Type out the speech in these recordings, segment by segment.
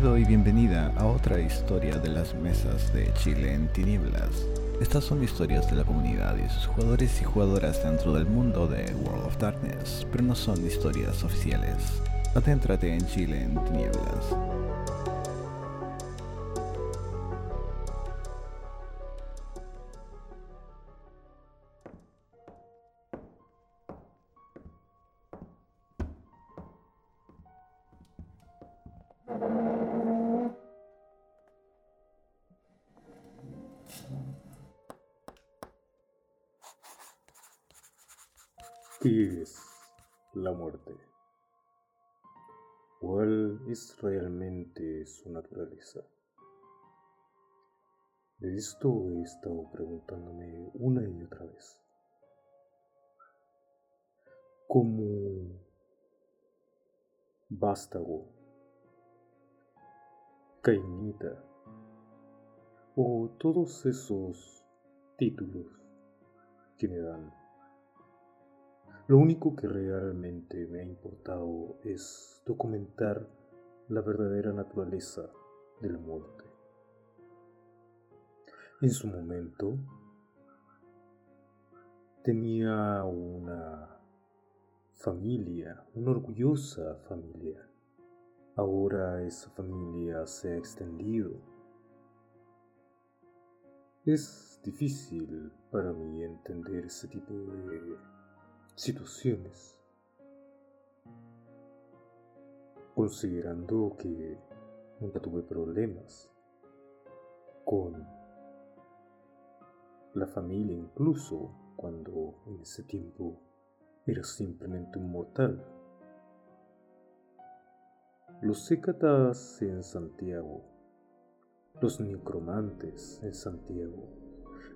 Bienvenido y bienvenida a otra historia de las mesas de Chile en tinieblas. Estas son historias de la comunidad y sus jugadores y jugadoras dentro del mundo de World of Darkness, pero no son historias oficiales. Adéntrate en Chile en tinieblas. Realmente su naturaleza? De esto he estado preguntándome una y otra vez. Como vástago, cainita o todos esos títulos que me dan lo único que realmente me ha importado es documentar la verdadera naturaleza de la muerte. En su momento tenía una familia, una orgullosa familia. Ahora esa familia se ha extendido. Es difícil para mí entender ese tipo de situaciones. Considerando que nunca tuve problemas con la familia, incluso cuando en ese tiempo era simplemente un mortal. Los Hécatas en Santiago, los necromantes en Santiago,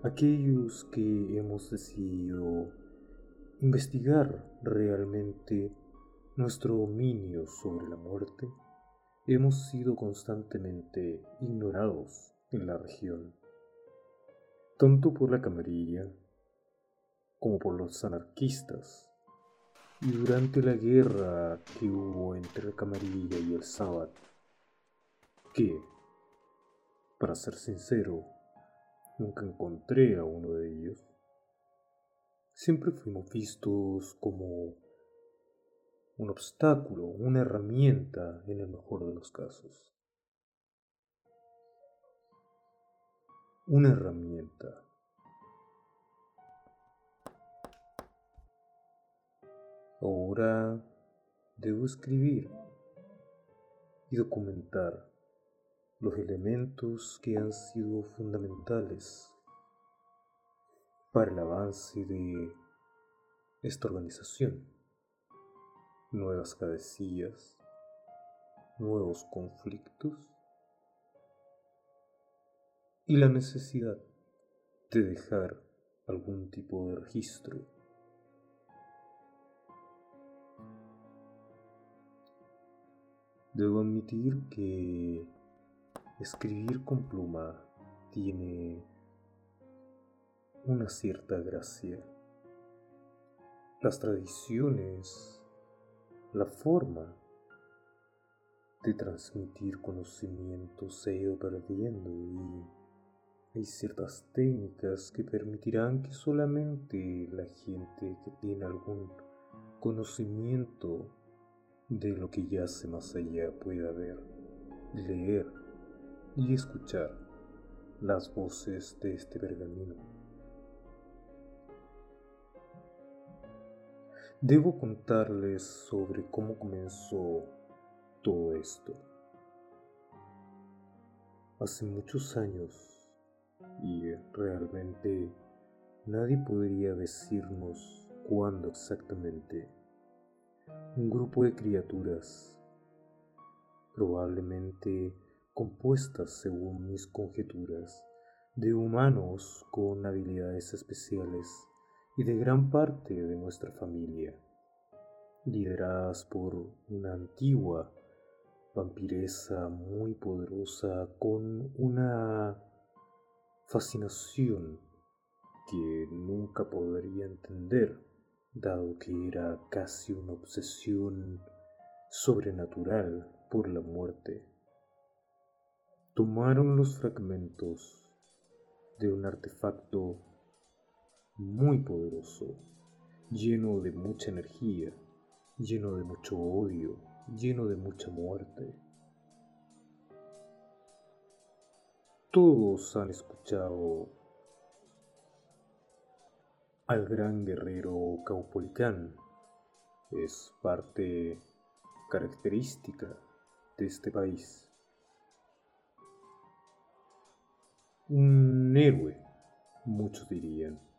aquellos que hemos decidido investigar realmente nuestro dominio sobre la muerte, hemos sido constantemente ignorados en la región, tanto por la camarilla como por los anarquistas. Y durante la guerra que hubo entre la camarilla y el sábado, que, para ser sincero, nunca encontré a uno de ellos, siempre fuimos vistos como un obstáculo, una herramienta en el mejor de los casos. Una herramienta. Ahora debo escribir y documentar los elementos que han sido fundamentales para el avance de esta organización. Nuevas cabecillas, nuevos conflictos y la necesidad de dejar algún tipo de registro. Debo admitir que escribir con pluma tiene una cierta gracia. Las tradiciones, la forma de transmitir conocimiento se ha ido perdiendo y hay ciertas técnicas que permitirán que solamente la gente que tiene algún conocimiento de lo que yace más allá pueda ver, leer y escuchar las voces de este pergamino. Debo contarles sobre cómo comenzó todo esto. Hace muchos años, y realmente nadie podría decirnos cuándo exactamente, un grupo de criaturas, probablemente compuestas según mis conjeturas, de humanos con habilidades especiales, y de gran parte de nuestra familia, lideradas por una antigua vampiresa muy poderosa con una fascinación que nunca podría entender, dado que era casi una obsesión sobrenatural por la muerte, tomaron los fragmentos de un artefacto muy poderoso, lleno de mucha energía, lleno de mucho odio, lleno de mucha muerte. Todos han escuchado al gran guerrero Caupolicán. Es parte característica de este país. Un héroe, muchos dirían.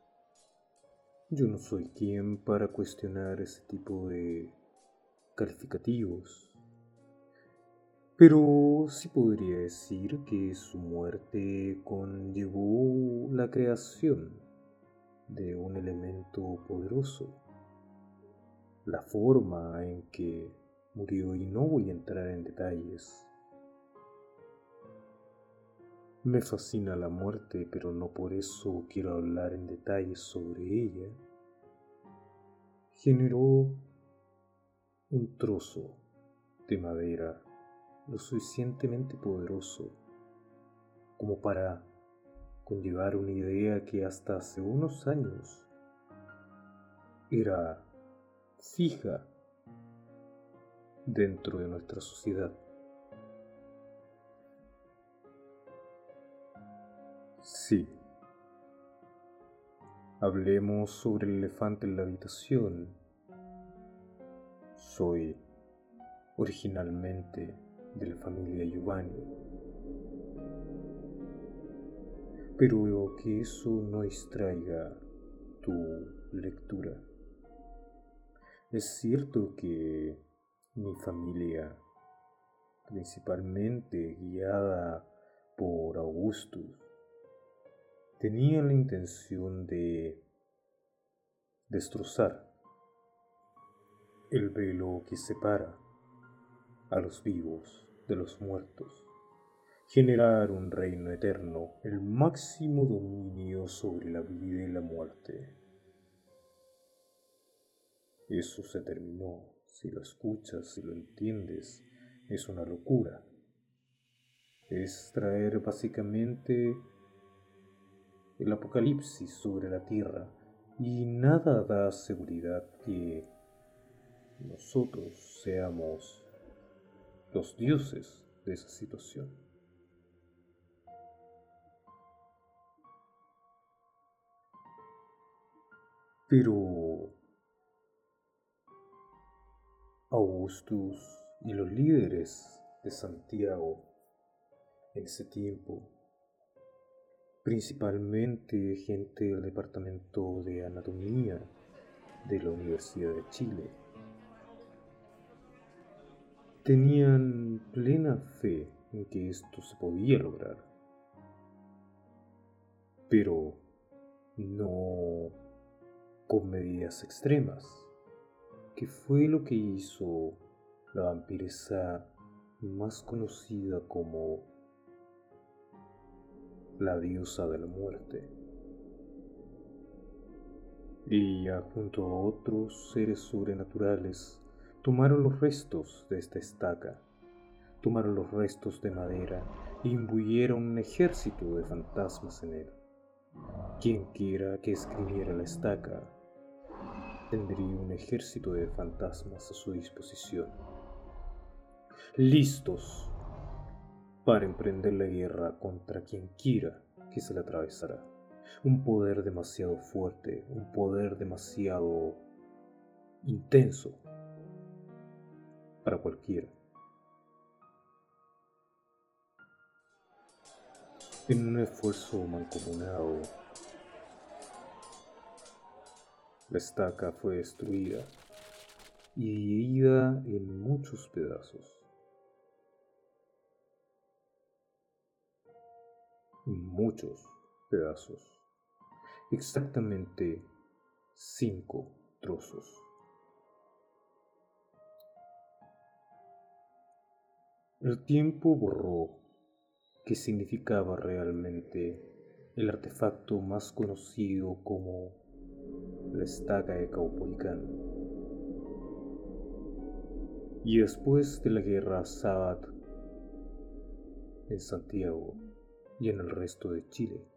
Yo no soy quien para cuestionar ese tipo de calificativos. Pero sí podría decir que su muerte conllevó la creación de un elemento poderoso. La forma en que murió y no voy a entrar en detalles. Me fascina la muerte, pero no por eso quiero hablar en detalles sobre ella. Generó un trozo de madera lo suficientemente poderoso como para conllevar una idea que hasta hace unos años era fija dentro de nuestra sociedad. Sí. Hablemos sobre el elefante en la habitación. Soy originalmente de la familia Giovanni. Pero que eso no distraiga tu lectura. Es cierto que mi familia, principalmente guiada por Augustus, tenía la intención de destrozar el velo que separa a los vivos de los muertos, generar un reino eterno, el máximo dominio sobre la vida y la muerte. Eso se terminó si lo escuchas, si lo entiendes, es una locura. Es traer básicamente el apocalipsis sobre la tierra y nada da seguridad que nosotros seamos los dioses de esa situación. Pero Augustus y los líderes de Santiago en ese tiempo, principalmente gente del Departamento de Anatomía de la Universidad de Chile, tenían plena fe en que esto se podía lograr, pero no con medidas extremas que fue lo que hizo la vampiresa más conocida como la diosa de la muerte. Ella, junto a otros seres sobrenaturales, tomaron los restos de esta estaca, tomaron los restos de madera e imbuyeron un ejército de fantasmas en él. Quien quiera que escribiera la estaca tendría un ejército de fantasmas a su disposición, listos para emprender la guerra contra quien quiera que se le atravesará. Un poder demasiado fuerte, un poder demasiado intenso para cualquiera. En un esfuerzo mancomunado La estaca fue destruida y dividida en muchos pedazos. Muchos pedazos. Exactamente cinco trozos. El tiempo borró qué significaba realmente el artefacto más conocido como la estaca de Caupolicán. Y después de la guerra Sabbath en Santiago y en el resto de Chile.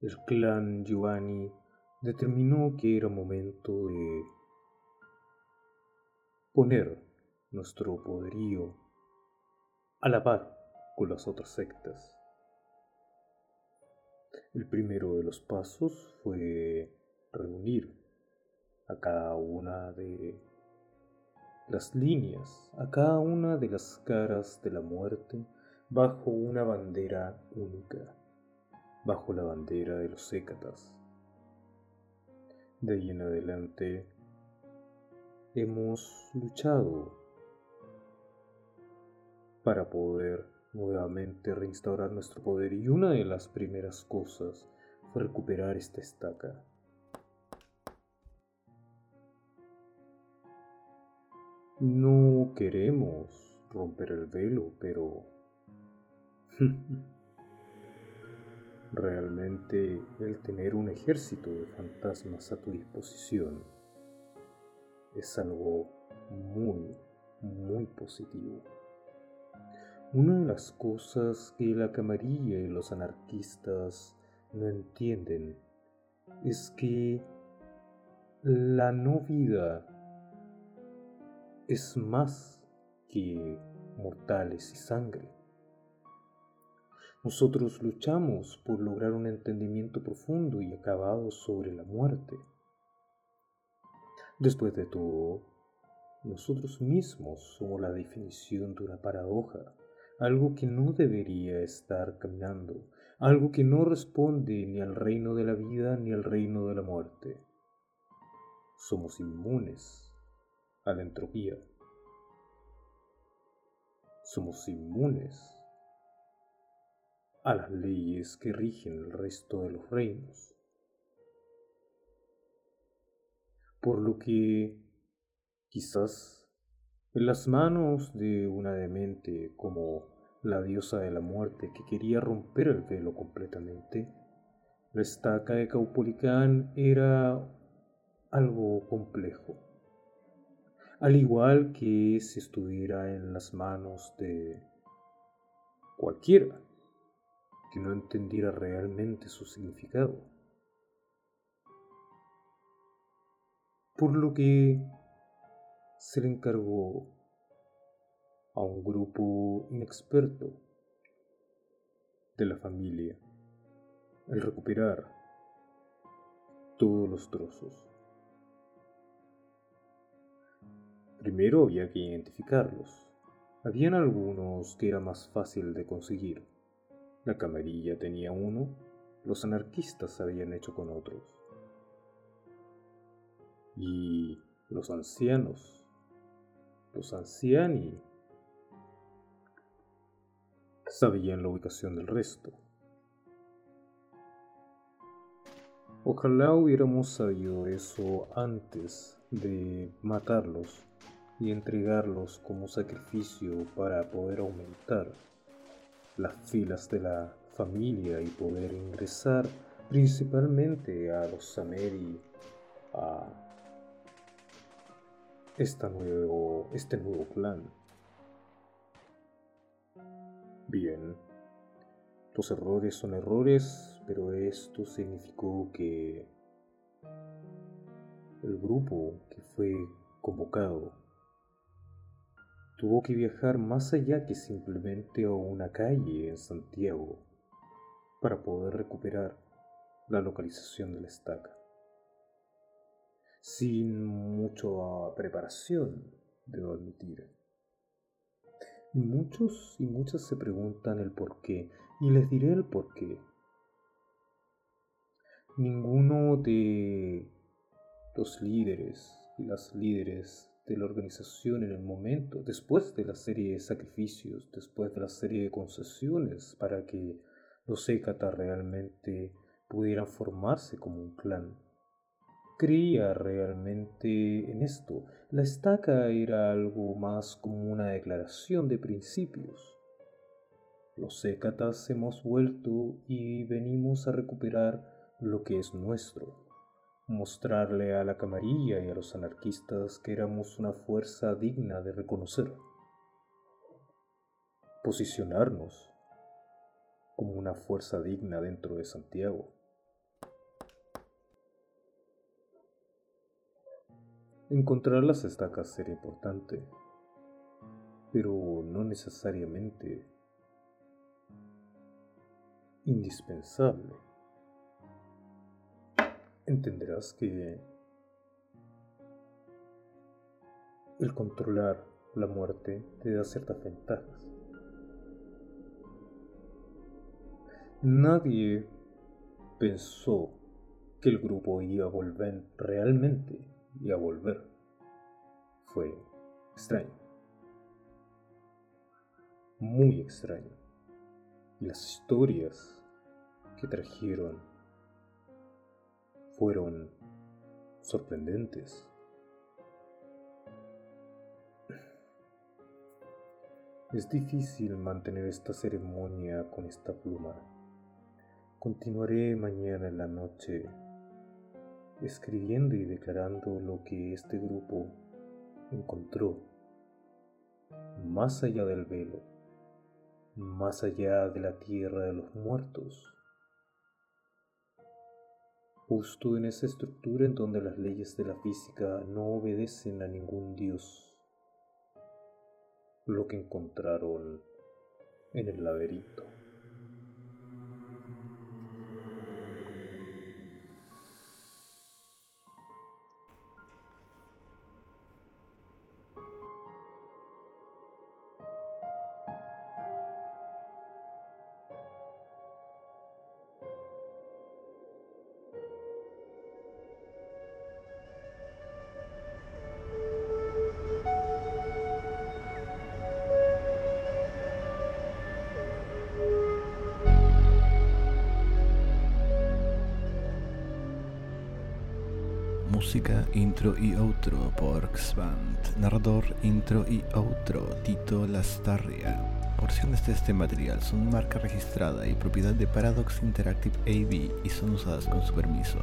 El clan Giovanni determinó que era momento de poner nuestro poderío a la par con las otras sectas. El primero de los pasos fue reunir a cada una de las líneas, a cada una de las caras de la muerte bajo una bandera única bajo la bandera de los Hécatas. De ahí en adelante hemos luchado para poder nuevamente reinstaurar nuestro poder y una de las primeras cosas fue recuperar esta estaca. No queremos romper el velo, pero realmente el tener un ejército de fantasmas a tu disposición es algo muy, muy positivo. Una de las cosas que la camarilla y los anarquistas no entienden es que la no vida es más que mortales y sangre. Nosotros luchamos por lograr un entendimiento profundo y acabado sobre la muerte. Después de todo, nosotros mismos somos la definición de una paradoja, algo que no debería estar caminando, algo que no responde ni al reino de la vida ni al reino de la muerte. Somos inmunes la entropía. Somos inmunes a las leyes que rigen el resto de los reinos. Por lo que quizás en las manos de una demente como la diosa de la muerte que quería romper el velo completamente, la estaca de Caupolicán era algo complejo, al igual que si estuviera en las manos de cualquiera que no entendiera realmente su significado. Por lo que se le encargó a un grupo inexperto de la familia el recuperar todos los trozos. Primero había que identificarlos. Habían algunos que era más fácil de conseguir la camarilla tenía uno, los anarquistas habían hecho con otros. Y los ancianos, los anciani, sabían la ubicación del resto. Ojalá hubiéramos sabido eso antes de matarlos y entregarlos como sacrificio para poder aumentar las filas de la familia y poder ingresar principalmente a los Sameri a esta nuevo, este nuevo clan. Bien, los errores son errores, pero esto significó que el grupo que fue convocado tuvo que viajar más allá que simplemente a una calle en Santiago para poder recuperar la localización de la estaca. Sin mucha preparación, debo admitir. Y muchos y muchas se preguntan el por qué, y les diré el por qué. Ninguno de los líderes y las líderes de la organización en el momento, después de la serie de sacrificios, después de la serie de concesiones para que los Ekata realmente pudieran formarse como un clan. Creía realmente en esto. La estaca era algo más como una declaración de principios. Los Ekatas hemos vuelto y venimos a recuperar lo que es nuestro mostrarle a la camarilla y a los anarquistas que éramos una fuerza digna de reconocer. posicionarnos como una fuerza digna dentro de Santiago. Encontrar las estacas sería importante, pero no necesariamente indispensable. Entenderás que el controlar la muerte te da ciertas ventajas. Nadie pensó que el grupo iba a volver realmente y a volver. Fue extraño. Muy extraño. Y las historias que trajeron fueron sorprendentes. Es difícil mantener esta ceremonia con esta pluma. Continuaré mañana en la noche escribiendo y declarando lo que este grupo encontró más allá del velo, más allá de la tierra de los muertos, justo en esa estructura en donde las leyes de la física no obedecen a ningún dios lo que encontraron en el laberinto. Música, intro y outro por Xband. Narrador, intro y outro Tito Lastarria. Porciones de este material son marca registrada y propiedad de Paradox Interactive AB y son usadas con su permiso.